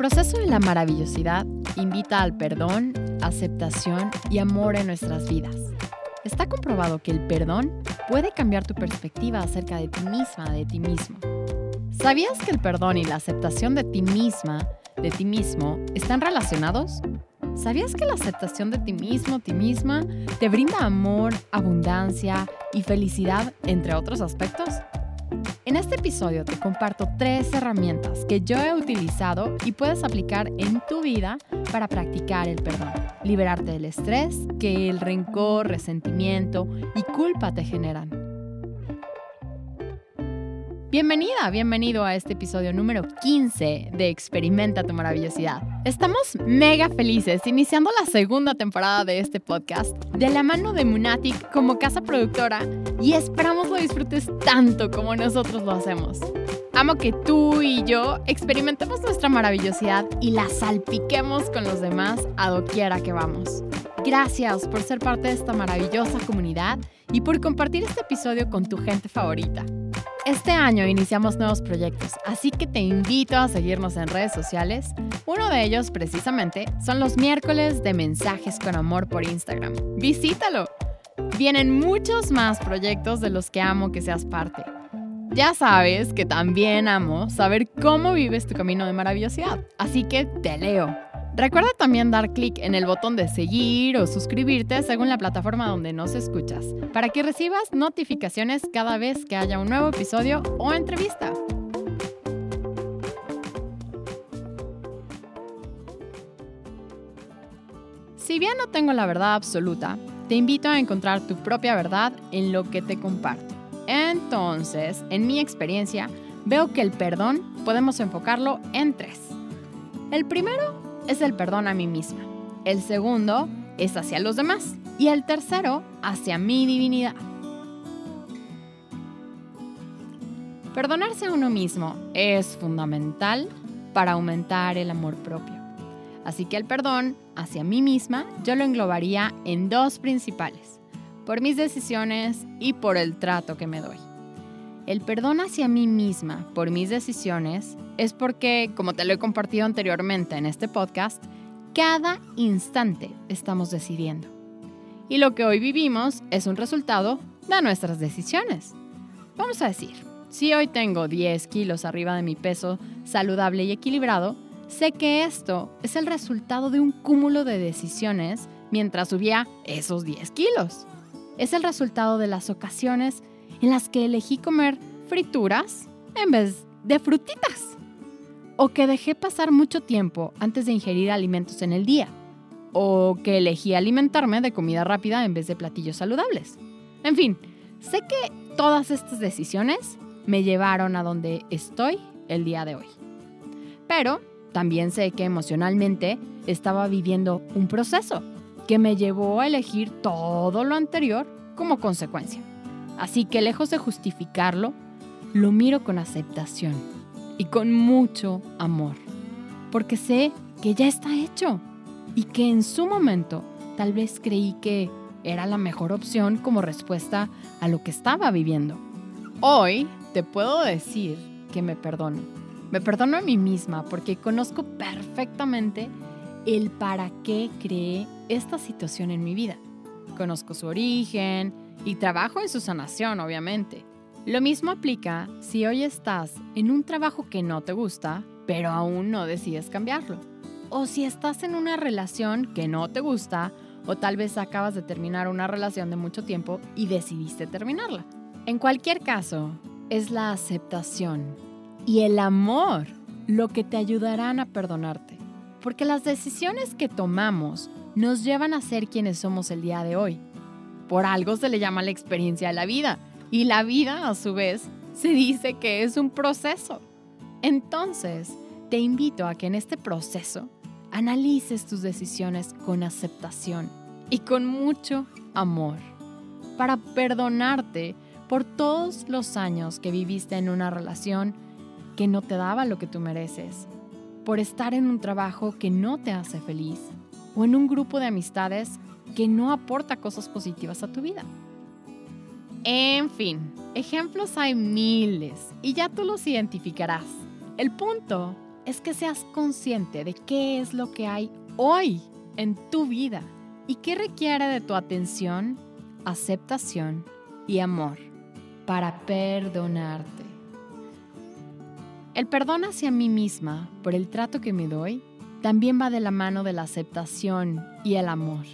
proceso de la maravillosidad invita al perdón, aceptación y amor en nuestras vidas. Está comprobado que el perdón puede cambiar tu perspectiva acerca de ti misma, de ti mismo. ¿Sabías que el perdón y la aceptación de ti misma, de ti mismo, están relacionados? ¿Sabías que la aceptación de ti mismo, ti misma, te brinda amor, abundancia y felicidad, entre otros aspectos? En este episodio te comparto tres herramientas que yo he utilizado y puedes aplicar en tu vida para practicar el perdón, liberarte del estrés que el rencor, resentimiento y culpa te generan. Bienvenida, bienvenido a este episodio número 15 de Experimenta tu maravillosidad. Estamos mega felices iniciando la segunda temporada de este podcast de la mano de Munatic como casa productora y esperamos lo disfrutes tanto como nosotros lo hacemos. Amo que tú y yo experimentemos nuestra maravillosidad y la salpiquemos con los demás a doquiera que vamos. Gracias por ser parte de esta maravillosa comunidad y por compartir este episodio con tu gente favorita. Este año iniciamos nuevos proyectos, así que te invito a seguirnos en redes sociales. Uno de ellos, precisamente, son los miércoles de mensajes con amor por Instagram. Visítalo. Vienen muchos más proyectos de los que amo que seas parte. Ya sabes que también amo saber cómo vives tu camino de maravillosidad, así que te leo. Recuerda también dar clic en el botón de seguir o suscribirte según la plataforma donde nos escuchas, para que recibas notificaciones cada vez que haya un nuevo episodio o entrevista. Si bien no tengo la verdad absoluta, te invito a encontrar tu propia verdad en lo que te comparto. Entonces, en mi experiencia, veo que el perdón podemos enfocarlo en tres. El primero es el perdón a mí misma. El segundo es hacia los demás. Y el tercero, hacia mi divinidad. Perdonarse a uno mismo es fundamental para aumentar el amor propio. Así que el perdón hacia mí misma yo lo englobaría en dos principales, por mis decisiones y por el trato que me doy. El perdón hacia mí misma por mis decisiones es porque, como te lo he compartido anteriormente en este podcast, cada instante estamos decidiendo. Y lo que hoy vivimos es un resultado de nuestras decisiones. Vamos a decir, si hoy tengo 10 kilos arriba de mi peso saludable y equilibrado, sé que esto es el resultado de un cúmulo de decisiones mientras subía esos 10 kilos. Es el resultado de las ocasiones en las que elegí comer frituras en vez de frutitas o que dejé pasar mucho tiempo antes de ingerir alimentos en el día, o que elegí alimentarme de comida rápida en vez de platillos saludables. En fin, sé que todas estas decisiones me llevaron a donde estoy el día de hoy. Pero también sé que emocionalmente estaba viviendo un proceso que me llevó a elegir todo lo anterior como consecuencia. Así que lejos de justificarlo, lo miro con aceptación y con mucho amor, porque sé que ya está hecho y que en su momento tal vez creí que era la mejor opción como respuesta a lo que estaba viviendo. Hoy te puedo decir que me perdono. Me perdono a mí misma porque conozco perfectamente el para qué creé esta situación en mi vida. Conozco su origen y trabajo en su sanación, obviamente. Lo mismo aplica si hoy estás en un trabajo que no te gusta, pero aún no decides cambiarlo. O si estás en una relación que no te gusta, o tal vez acabas de terminar una relación de mucho tiempo y decidiste terminarla. En cualquier caso, es la aceptación y el amor lo que te ayudarán a perdonarte. Porque las decisiones que tomamos nos llevan a ser quienes somos el día de hoy. Por algo se le llama la experiencia de la vida y la vida, a su vez, se dice que es un proceso. Entonces, te invito a que en este proceso analices tus decisiones con aceptación y con mucho amor, para perdonarte por todos los años que viviste en una relación que no te daba lo que tú mereces, por estar en un trabajo que no te hace feliz o en un grupo de amistades que no aporta cosas positivas a tu vida. En fin, ejemplos hay miles y ya tú los identificarás. El punto es que seas consciente de qué es lo que hay hoy en tu vida y qué requiere de tu atención, aceptación y amor para perdonarte. El perdón hacia mí misma por el trato que me doy también va de la mano de la aceptación y el amor.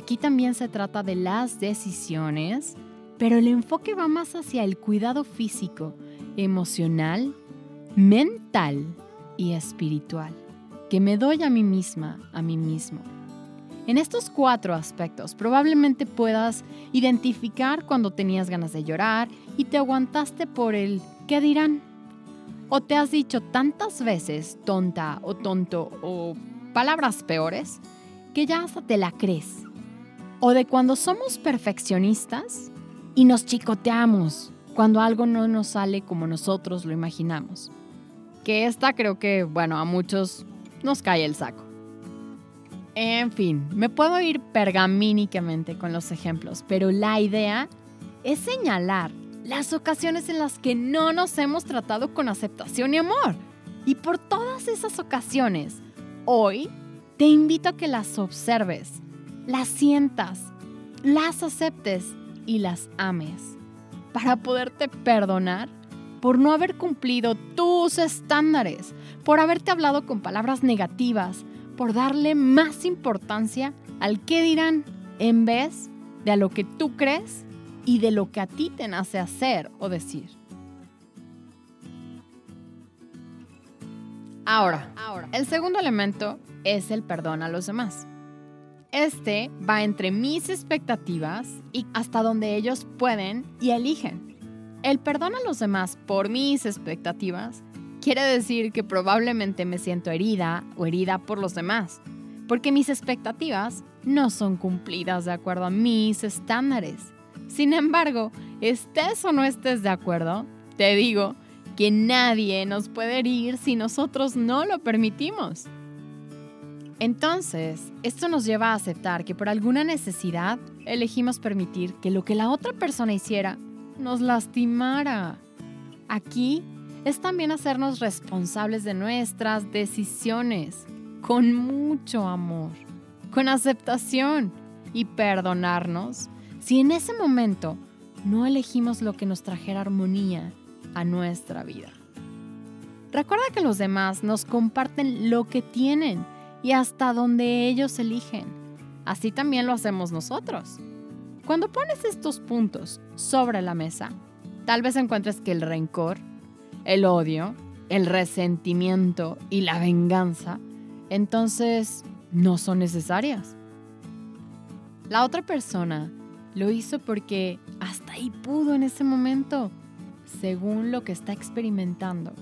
Aquí también se trata de las decisiones, pero el enfoque va más hacia el cuidado físico, emocional, mental y espiritual que me doy a mí misma, a mí mismo. En estos cuatro aspectos probablemente puedas identificar cuando tenías ganas de llorar y te aguantaste por el ¿qué dirán? O te has dicho tantas veces tonta o tonto o palabras peores que ya hasta te la crees. O de cuando somos perfeccionistas y nos chicoteamos cuando algo no nos sale como nosotros lo imaginamos. Que esta creo que, bueno, a muchos nos cae el saco. En fin, me puedo ir pergamínicamente con los ejemplos, pero la idea es señalar las ocasiones en las que no nos hemos tratado con aceptación y amor. Y por todas esas ocasiones, hoy te invito a que las observes, las sientas, las aceptes y las ames para poderte perdonar por no haber cumplido tus estándares, por haberte hablado con palabras negativas, por darle más importancia al qué dirán en vez de a lo que tú crees y de lo que a ti te nace hacer o decir. Ahora, ahora, el segundo elemento es el perdón a los demás. Este va entre mis expectativas y hasta donde ellos pueden y eligen. El perdón a los demás por mis expectativas quiere decir que probablemente me siento herida o herida por los demás, porque mis expectativas no son cumplidas de acuerdo a mis estándares. Sin embargo, estés o no estés de acuerdo, te digo que nadie nos puede herir si nosotros no lo permitimos. Entonces, esto nos lleva a aceptar que por alguna necesidad elegimos permitir que lo que la otra persona hiciera nos lastimara. Aquí es también hacernos responsables de nuestras decisiones, con mucho amor, con aceptación y perdonarnos si en ese momento no elegimos lo que nos trajera armonía a nuestra vida. Recuerda que los demás nos comparten lo que tienen y hasta donde ellos eligen. Así también lo hacemos nosotros. Cuando pones estos puntos sobre la mesa, tal vez encuentres que el rencor, el odio, el resentimiento y la venganza, entonces no son necesarias. La otra persona lo hizo porque hasta ahí pudo en ese momento, según lo que está experimentando,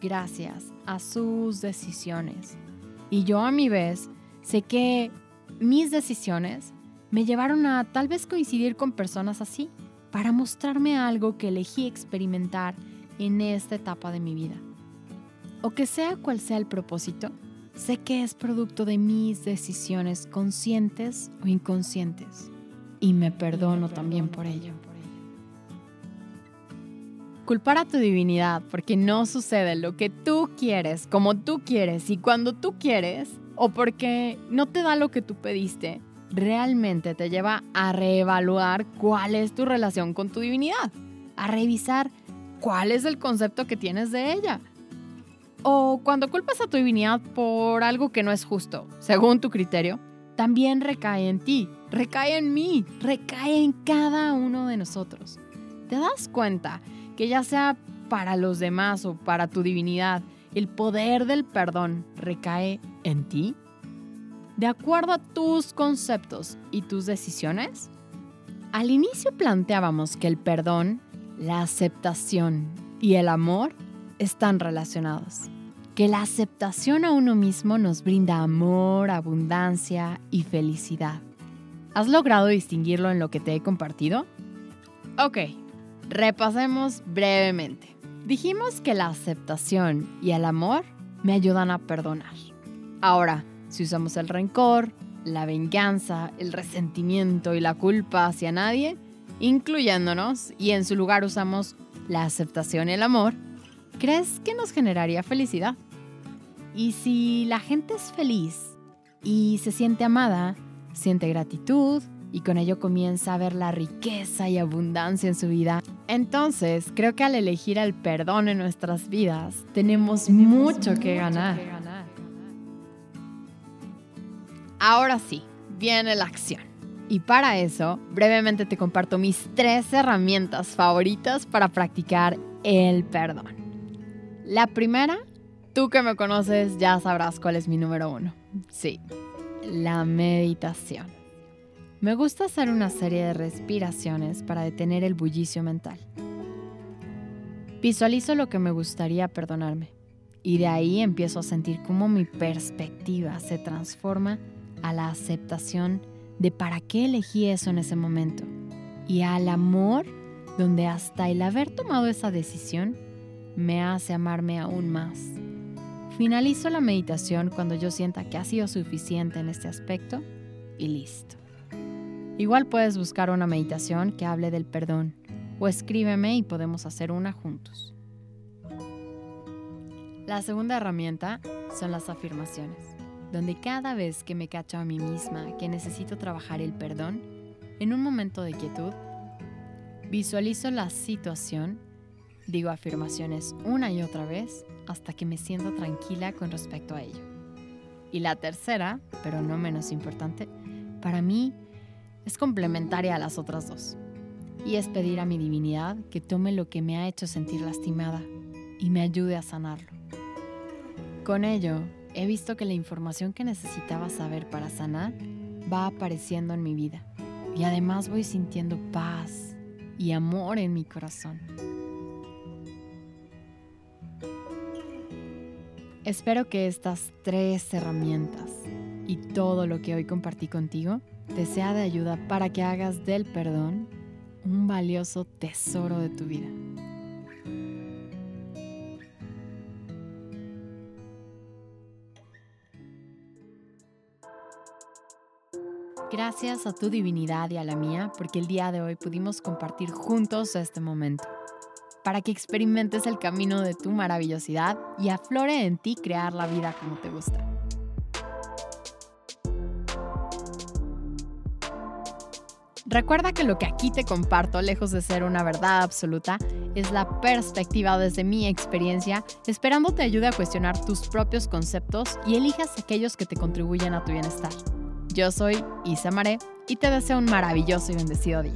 gracias a sus decisiones. Y yo a mi vez sé que mis decisiones me llevaron a tal vez coincidir con personas así, para mostrarme algo que elegí experimentar en esta etapa de mi vida. O que sea cual sea el propósito, sé que es producto de mis decisiones conscientes o inconscientes y me perdono también por ello. Culpar a tu divinidad porque no sucede lo que tú quieres, como tú quieres y cuando tú quieres, o porque no te da lo que tú pediste, realmente te lleva a reevaluar cuál es tu relación con tu divinidad, a revisar cuál es el concepto que tienes de ella. O cuando culpas a tu divinidad por algo que no es justo, según tu criterio, también recae en ti, recae en mí, recae en cada uno de nosotros. ¿Te das cuenta que ya sea para los demás o para tu divinidad, el poder del perdón recae en ti? De acuerdo a tus conceptos y tus decisiones? Al inicio planteábamos que el perdón, la aceptación y el amor están relacionados que la aceptación a uno mismo nos brinda amor, abundancia y felicidad. ¿Has logrado distinguirlo en lo que te he compartido? Ok, repasemos brevemente. Dijimos que la aceptación y el amor me ayudan a perdonar. Ahora, si usamos el rencor, la venganza, el resentimiento y la culpa hacia nadie, incluyéndonos, y en su lugar usamos la aceptación y el amor, ¿crees que nos generaría felicidad? Y si la gente es feliz y se siente amada, siente gratitud y con ello comienza a ver la riqueza y abundancia en su vida, entonces creo que al elegir el perdón en nuestras vidas tenemos, mucho, que, ganar. que ganar. Ahora sí, viene la acción. Y para eso, brevemente te comparto mis tres herramientas favoritas para practicar el perdón. La primera, tú que me conoces ya sabrás cuál es mi número uno. Sí, la meditación. Me gusta hacer una serie de respiraciones para detener el bullicio mental. Visualizo lo que me gustaría perdonarme y de ahí empiezo a sentir cómo mi perspectiva se transforma a la aceptación de para qué elegí eso en ese momento y al amor donde hasta el haber tomado esa decisión me hace amarme aún más. Finalizo la meditación cuando yo sienta que ha sido suficiente en este aspecto y listo. Igual puedes buscar una meditación que hable del perdón o escríbeme y podemos hacer una juntos. La segunda herramienta son las afirmaciones donde cada vez que me cacho a mí misma que necesito trabajar el perdón, en un momento de quietud, visualizo la situación, digo afirmaciones una y otra vez hasta que me siento tranquila con respecto a ello. Y la tercera, pero no menos importante, para mí es complementaria a las otras dos. Y es pedir a mi divinidad que tome lo que me ha hecho sentir lastimada y me ayude a sanarlo. Con ello, he visto que la información que necesitaba saber para sanar va apareciendo en mi vida y además voy sintiendo paz y amor en mi corazón. Espero que estas tres herramientas y todo lo que hoy compartí contigo te sea de ayuda para que hagas del perdón un valioso tesoro de tu vida. Gracias a tu divinidad y a la mía, porque el día de hoy pudimos compartir juntos este momento. Para que experimentes el camino de tu maravillosidad y aflore en ti crear la vida como te gusta. Recuerda que lo que aquí te comparto, lejos de ser una verdad absoluta, es la perspectiva desde mi experiencia, esperando te ayude a cuestionar tus propios conceptos y elijas aquellos que te contribuyen a tu bienestar. Yo soy Isa Maré y te deseo un maravilloso y bendecido día.